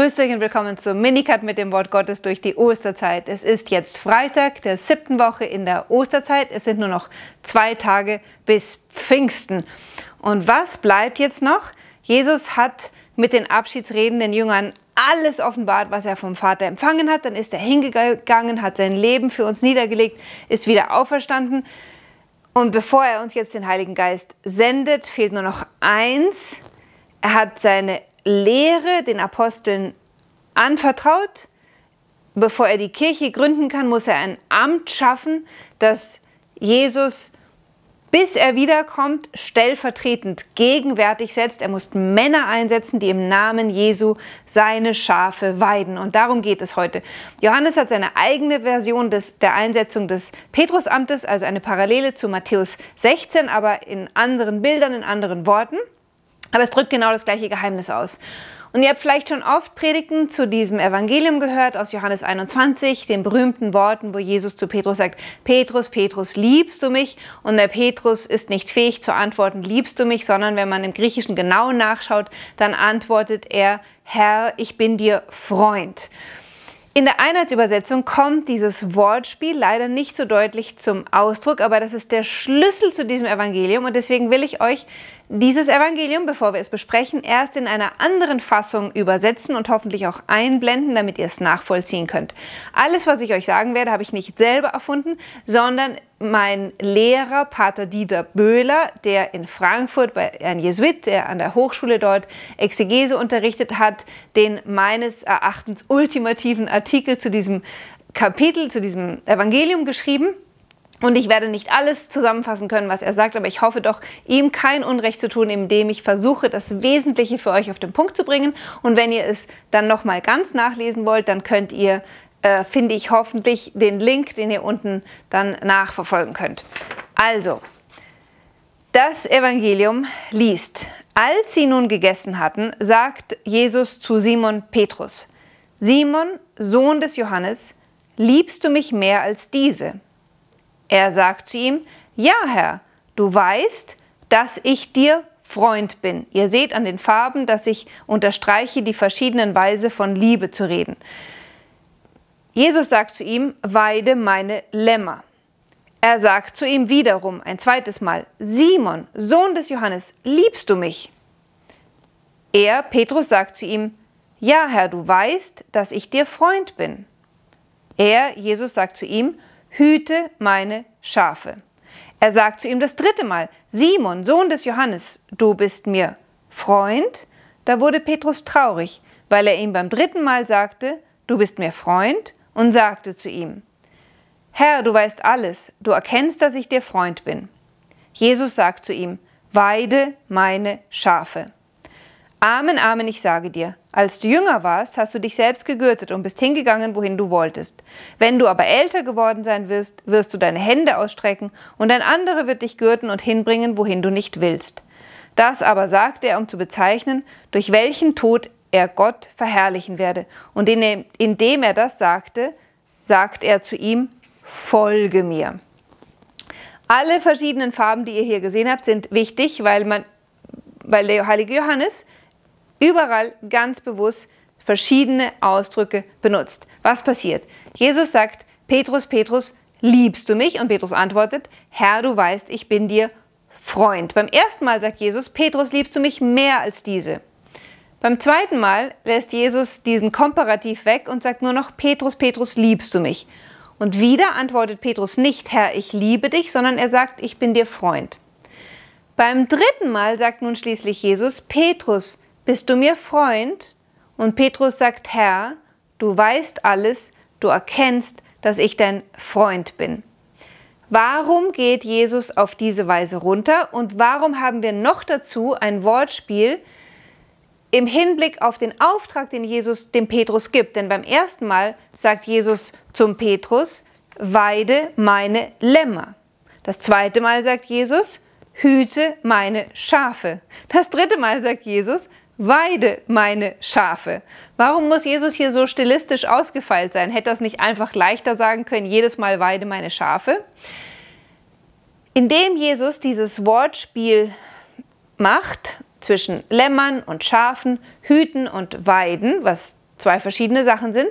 Grüßt euch und willkommen zum Minicut mit dem Wort Gottes durch die Osterzeit. Es ist jetzt Freitag der siebten Woche in der Osterzeit. Es sind nur noch zwei Tage bis Pfingsten. Und was bleibt jetzt noch? Jesus hat mit den Abschiedsreden den Jüngern alles offenbart, was er vom Vater empfangen hat. Dann ist er hingegangen, hat sein Leben für uns niedergelegt, ist wieder auferstanden. Und bevor er uns jetzt den Heiligen Geist sendet, fehlt nur noch eins. Er hat seine Lehre den Aposteln anvertraut. Bevor er die Kirche gründen kann, muss er ein Amt schaffen, das Jesus, bis er wiederkommt, stellvertretend gegenwärtig setzt. Er muss Männer einsetzen, die im Namen Jesu seine Schafe weiden. Und darum geht es heute. Johannes hat seine eigene Version des, der Einsetzung des Petrusamtes, also eine Parallele zu Matthäus 16, aber in anderen Bildern, in anderen Worten. Aber es drückt genau das gleiche Geheimnis aus. Und ihr habt vielleicht schon oft Predigten zu diesem Evangelium gehört aus Johannes 21, den berühmten Worten, wo Jesus zu Petrus sagt, Petrus, Petrus, liebst du mich? Und der Petrus ist nicht fähig zu antworten, liebst du mich, sondern wenn man im Griechischen genau nachschaut, dann antwortet er, Herr, ich bin dir Freund. In der Einheitsübersetzung kommt dieses Wortspiel leider nicht so deutlich zum Ausdruck, aber das ist der Schlüssel zu diesem Evangelium und deswegen will ich euch dieses Evangelium, bevor wir es besprechen, erst in einer anderen Fassung übersetzen und hoffentlich auch einblenden, damit ihr es nachvollziehen könnt. Alles, was ich euch sagen werde, habe ich nicht selber erfunden, sondern mein Lehrer, Pater Dieter Böhler, der in Frankfurt bei ein Jesuit, der an der Hochschule dort Exegese unterrichtet hat, den meines Erachtens ultimativen Artikel zu diesem Kapitel, zu diesem Evangelium geschrieben. Und ich werde nicht alles zusammenfassen können, was er sagt, aber ich hoffe doch, ihm kein Unrecht zu tun, indem ich versuche, das Wesentliche für euch auf den Punkt zu bringen. Und wenn ihr es dann nochmal ganz nachlesen wollt, dann könnt ihr, äh, finde ich hoffentlich, den Link, den ihr unten dann nachverfolgen könnt. Also, das Evangelium liest, als sie nun gegessen hatten, sagt Jesus zu Simon Petrus, Simon, Sohn des Johannes, liebst du mich mehr als diese? Er sagt zu ihm, ja Herr, du weißt, dass ich dir Freund bin. Ihr seht an den Farben, dass ich unterstreiche die verschiedenen Weise von Liebe zu reden. Jesus sagt zu ihm, weide meine Lämmer. Er sagt zu ihm wiederum ein zweites Mal, Simon, Sohn des Johannes, liebst du mich? Er, Petrus, sagt zu ihm, ja Herr, du weißt, dass ich dir Freund bin. Er, Jesus, sagt zu ihm, hüte meine Schafe. Er sagt zu ihm das dritte Mal, Simon, Sohn des Johannes, du bist mir Freund. Da wurde Petrus traurig, weil er ihm beim dritten Mal sagte, du bist mir Freund, und sagte zu ihm, Herr, du weißt alles, du erkennst, dass ich dir Freund bin. Jesus sagt zu ihm, Weide meine Schafe. Amen, Amen, ich sage dir, als du jünger warst, hast du dich selbst gegürtet und bist hingegangen, wohin du wolltest. Wenn du aber älter geworden sein wirst, wirst du deine Hände ausstrecken, und ein anderer wird dich gürten und hinbringen, wohin du nicht willst. Das aber sagte er, um zu bezeichnen, durch welchen Tod er Gott verherrlichen werde. Und indem er das sagte, sagt er zu ihm, folge mir. Alle verschiedenen Farben, die ihr hier gesehen habt, sind wichtig, weil, man, weil der heilige Johannes überall ganz bewusst verschiedene Ausdrücke benutzt. Was passiert? Jesus sagt, Petrus, Petrus, liebst du mich? Und Petrus antwortet, Herr, du weißt, ich bin dir Freund. Beim ersten Mal sagt Jesus, Petrus, liebst du mich mehr als diese? Beim zweiten Mal lässt Jesus diesen Komparativ weg und sagt nur noch, Petrus, Petrus, liebst du mich? Und wieder antwortet Petrus nicht, Herr, ich liebe dich, sondern er sagt, ich bin dir Freund. Beim dritten Mal sagt nun schließlich Jesus, Petrus, bist du mir Freund? Und Petrus sagt, Herr, du weißt alles, du erkennst, dass ich dein Freund bin. Warum geht Jesus auf diese Weise runter und warum haben wir noch dazu ein Wortspiel im Hinblick auf den Auftrag, den Jesus dem Petrus gibt? Denn beim ersten Mal sagt Jesus zum Petrus, weide meine Lämmer. Das zweite Mal sagt Jesus, hüte meine Schafe. Das dritte Mal sagt Jesus, weide meine Schafe. Warum muss Jesus hier so stilistisch ausgefeilt sein? Hätte das nicht einfach leichter sagen können, jedes Mal weide meine Schafe? Indem Jesus dieses Wortspiel macht zwischen Lämmern und Schafen, Hüten und Weiden, was zwei verschiedene Sachen sind,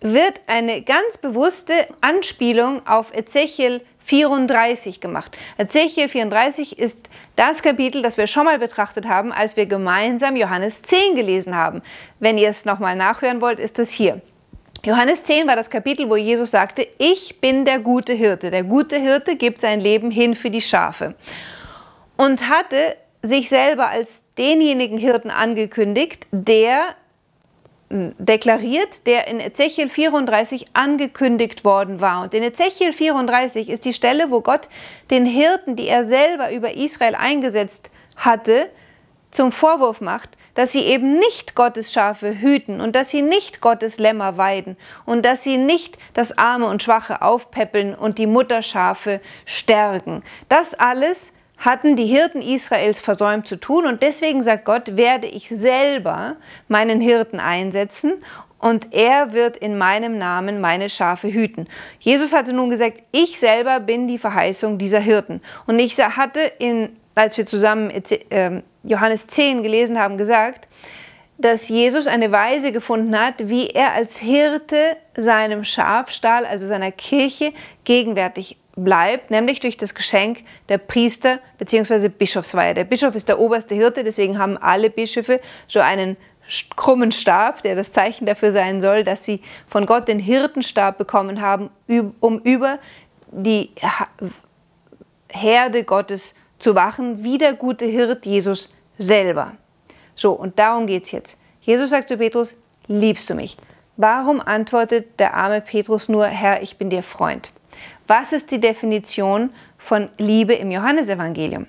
wird eine ganz bewusste Anspielung auf Ezechiel 34 gemacht. Ezechiel 34 ist das Kapitel, das wir schon mal betrachtet haben, als wir gemeinsam Johannes 10 gelesen haben. Wenn ihr es nochmal nachhören wollt, ist es hier. Johannes 10 war das Kapitel, wo Jesus sagte, ich bin der gute Hirte. Der gute Hirte gibt sein Leben hin für die Schafe. Und hatte sich selber als denjenigen Hirten angekündigt, der deklariert, der in Ezechiel 34 angekündigt worden war. Und in Ezechiel 34 ist die Stelle, wo Gott den Hirten, die er selber über Israel eingesetzt hatte, zum Vorwurf macht, dass sie eben nicht Gottes Schafe hüten und dass sie nicht Gottes Lämmer weiden und dass sie nicht das Arme und Schwache aufpäppeln und die Mutterschafe stärken. Das alles hatten die Hirten Israels versäumt zu tun und deswegen sagt Gott, werde ich selber meinen Hirten einsetzen und er wird in meinem Namen meine Schafe hüten. Jesus hatte nun gesagt, ich selber bin die Verheißung dieser Hirten. Und ich hatte, in, als wir zusammen ähm, Johannes 10 gelesen haben, gesagt, dass Jesus eine Weise gefunden hat, wie er als Hirte seinem Schafstall, also seiner Kirche, gegenwärtig bleibt, nämlich durch das Geschenk der Priester bzw. Bischofsweihe. Der Bischof ist der oberste Hirte, deswegen haben alle Bischöfe so einen krummen Stab, der das Zeichen dafür sein soll, dass sie von Gott den Hirtenstab bekommen haben, um über die Herde Gottes zu wachen, wie der gute Hirt Jesus selber. So, und darum geht es jetzt. Jesus sagt zu Petrus, liebst du mich? Warum antwortet der arme Petrus nur, Herr, ich bin dir Freund? Was ist die Definition von Liebe im Johannesevangelium?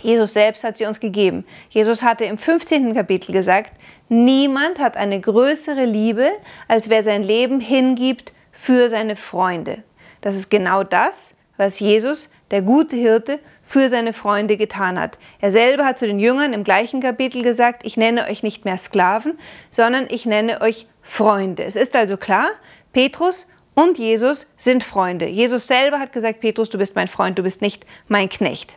Jesus selbst hat sie uns gegeben. Jesus hatte im 15. Kapitel gesagt, niemand hat eine größere Liebe, als wer sein Leben hingibt für seine Freunde. Das ist genau das, was Jesus, der gute Hirte, für seine Freunde getan hat. Er selber hat zu den Jüngern im gleichen Kapitel gesagt, ich nenne euch nicht mehr Sklaven, sondern ich nenne euch Freunde. Es ist also klar, Petrus und Jesus sind Freunde. Jesus selber hat gesagt, Petrus, du bist mein Freund, du bist nicht mein Knecht.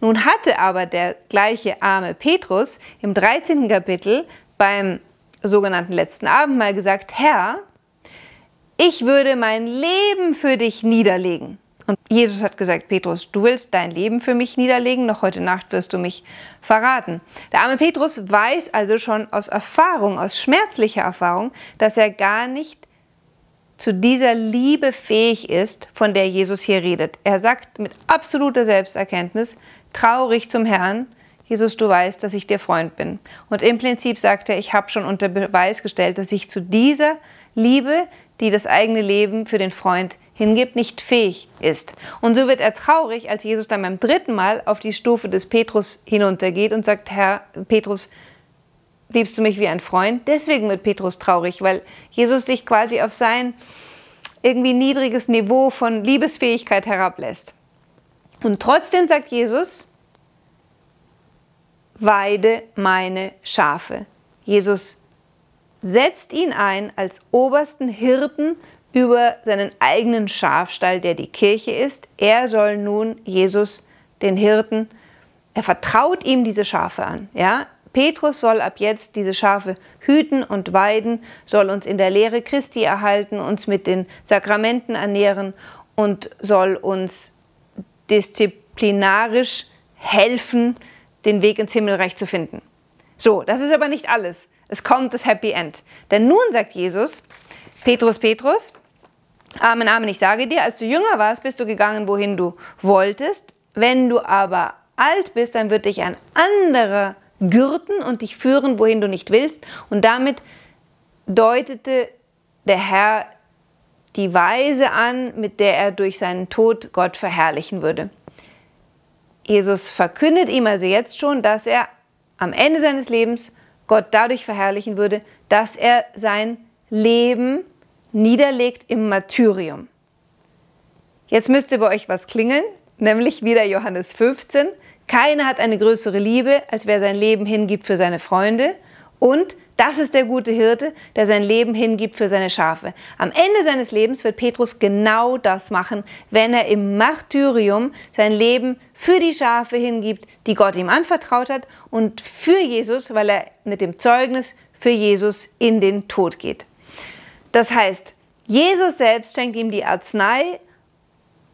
Nun hatte aber der gleiche arme Petrus im 13. Kapitel beim sogenannten letzten Abendmahl gesagt, Herr, ich würde mein Leben für dich niederlegen. Und Jesus hat gesagt, Petrus, du willst dein Leben für mich niederlegen, noch heute Nacht wirst du mich verraten. Der arme Petrus weiß also schon aus Erfahrung, aus schmerzlicher Erfahrung, dass er gar nicht zu dieser Liebe fähig ist, von der Jesus hier redet. Er sagt mit absoluter Selbsterkenntnis, traurig zum Herrn, Jesus, du weißt, dass ich dir Freund bin. Und im Prinzip sagt er, ich habe schon unter Beweis gestellt, dass ich zu dieser Liebe, die das eigene Leben für den Freund hingibt, nicht fähig ist. Und so wird er traurig, als Jesus dann beim dritten Mal auf die Stufe des Petrus hinuntergeht und sagt, Herr Petrus, liebst du mich wie ein Freund? Deswegen wird Petrus traurig, weil Jesus sich quasi auf sein irgendwie niedriges Niveau von Liebesfähigkeit herablässt. Und trotzdem sagt Jesus, weide meine Schafe. Jesus setzt ihn ein als obersten Hirten über seinen eigenen Schafstall, der die Kirche ist. Er soll nun Jesus, den Hirten, er vertraut ihm diese Schafe an. Ja? Petrus soll ab jetzt diese Schafe hüten und weiden, soll uns in der Lehre Christi erhalten, uns mit den Sakramenten ernähren und soll uns disziplinarisch helfen, den Weg ins Himmelreich zu finden. So, das ist aber nicht alles. Es kommt das Happy End. Denn nun sagt Jesus, Petrus, Petrus, Amen, Amen, ich sage dir, als du jünger warst, bist du gegangen, wohin du wolltest. Wenn du aber alt bist, dann wird dich ein anderer gürten und dich führen, wohin du nicht willst. Und damit deutete der Herr die Weise an, mit der er durch seinen Tod Gott verherrlichen würde. Jesus verkündet ihm also jetzt schon, dass er am Ende seines Lebens Gott dadurch verherrlichen würde, dass er sein Leben niederlegt im Martyrium. Jetzt müsste bei euch was klingeln, nämlich wieder Johannes 15. Keiner hat eine größere Liebe, als wer sein Leben hingibt für seine Freunde. Und das ist der gute Hirte, der sein Leben hingibt für seine Schafe. Am Ende seines Lebens wird Petrus genau das machen, wenn er im Martyrium sein Leben für die Schafe hingibt, die Gott ihm anvertraut hat und für Jesus, weil er mit dem Zeugnis für Jesus in den Tod geht. Das heißt, Jesus selbst schenkt ihm die Arznei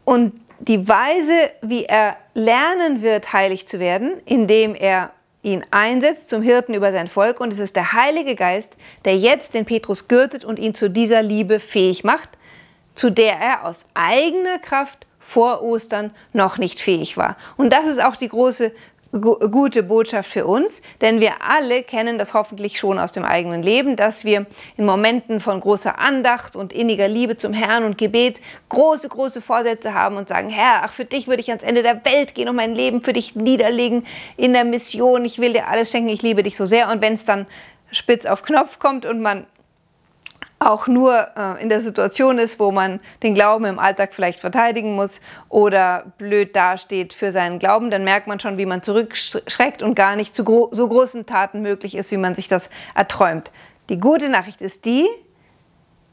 und die Weise, wie er lernen wird, heilig zu werden, indem er ihn einsetzt zum Hirten über sein Volk. Und es ist der Heilige Geist, der jetzt den Petrus gürtet und ihn zu dieser Liebe fähig macht, zu der er aus eigener Kraft vor Ostern noch nicht fähig war. Und das ist auch die große gute Botschaft für uns, denn wir alle kennen das hoffentlich schon aus dem eigenen Leben, dass wir in Momenten von großer Andacht und inniger Liebe zum Herrn und Gebet große, große Vorsätze haben und sagen, Herr, ach, für dich würde ich ans Ende der Welt gehen und mein Leben für dich niederlegen in der Mission, ich will dir alles schenken, ich liebe dich so sehr. Und wenn es dann spitz auf Knopf kommt und man auch nur äh, in der Situation ist, wo man den Glauben im Alltag vielleicht verteidigen muss oder blöd dasteht für seinen Glauben, dann merkt man schon, wie man zurückschreckt und gar nicht zu gro so großen Taten möglich ist, wie man sich das erträumt. Die gute Nachricht ist die,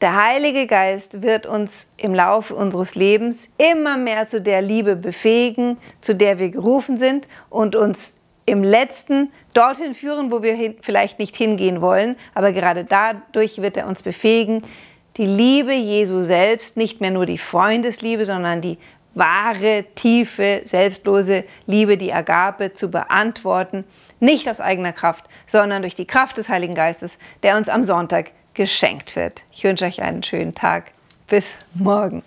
der Heilige Geist wird uns im Laufe unseres Lebens immer mehr zu der Liebe befähigen, zu der wir gerufen sind und uns im letzten dorthin führen, wo wir hin, vielleicht nicht hingehen wollen, aber gerade dadurch wird er uns befähigen, die Liebe Jesu selbst, nicht mehr nur die Freundesliebe, sondern die wahre, tiefe, selbstlose Liebe, die Agape zu beantworten, nicht aus eigener Kraft, sondern durch die Kraft des Heiligen Geistes, der uns am Sonntag geschenkt wird. Ich wünsche euch einen schönen Tag. Bis morgen.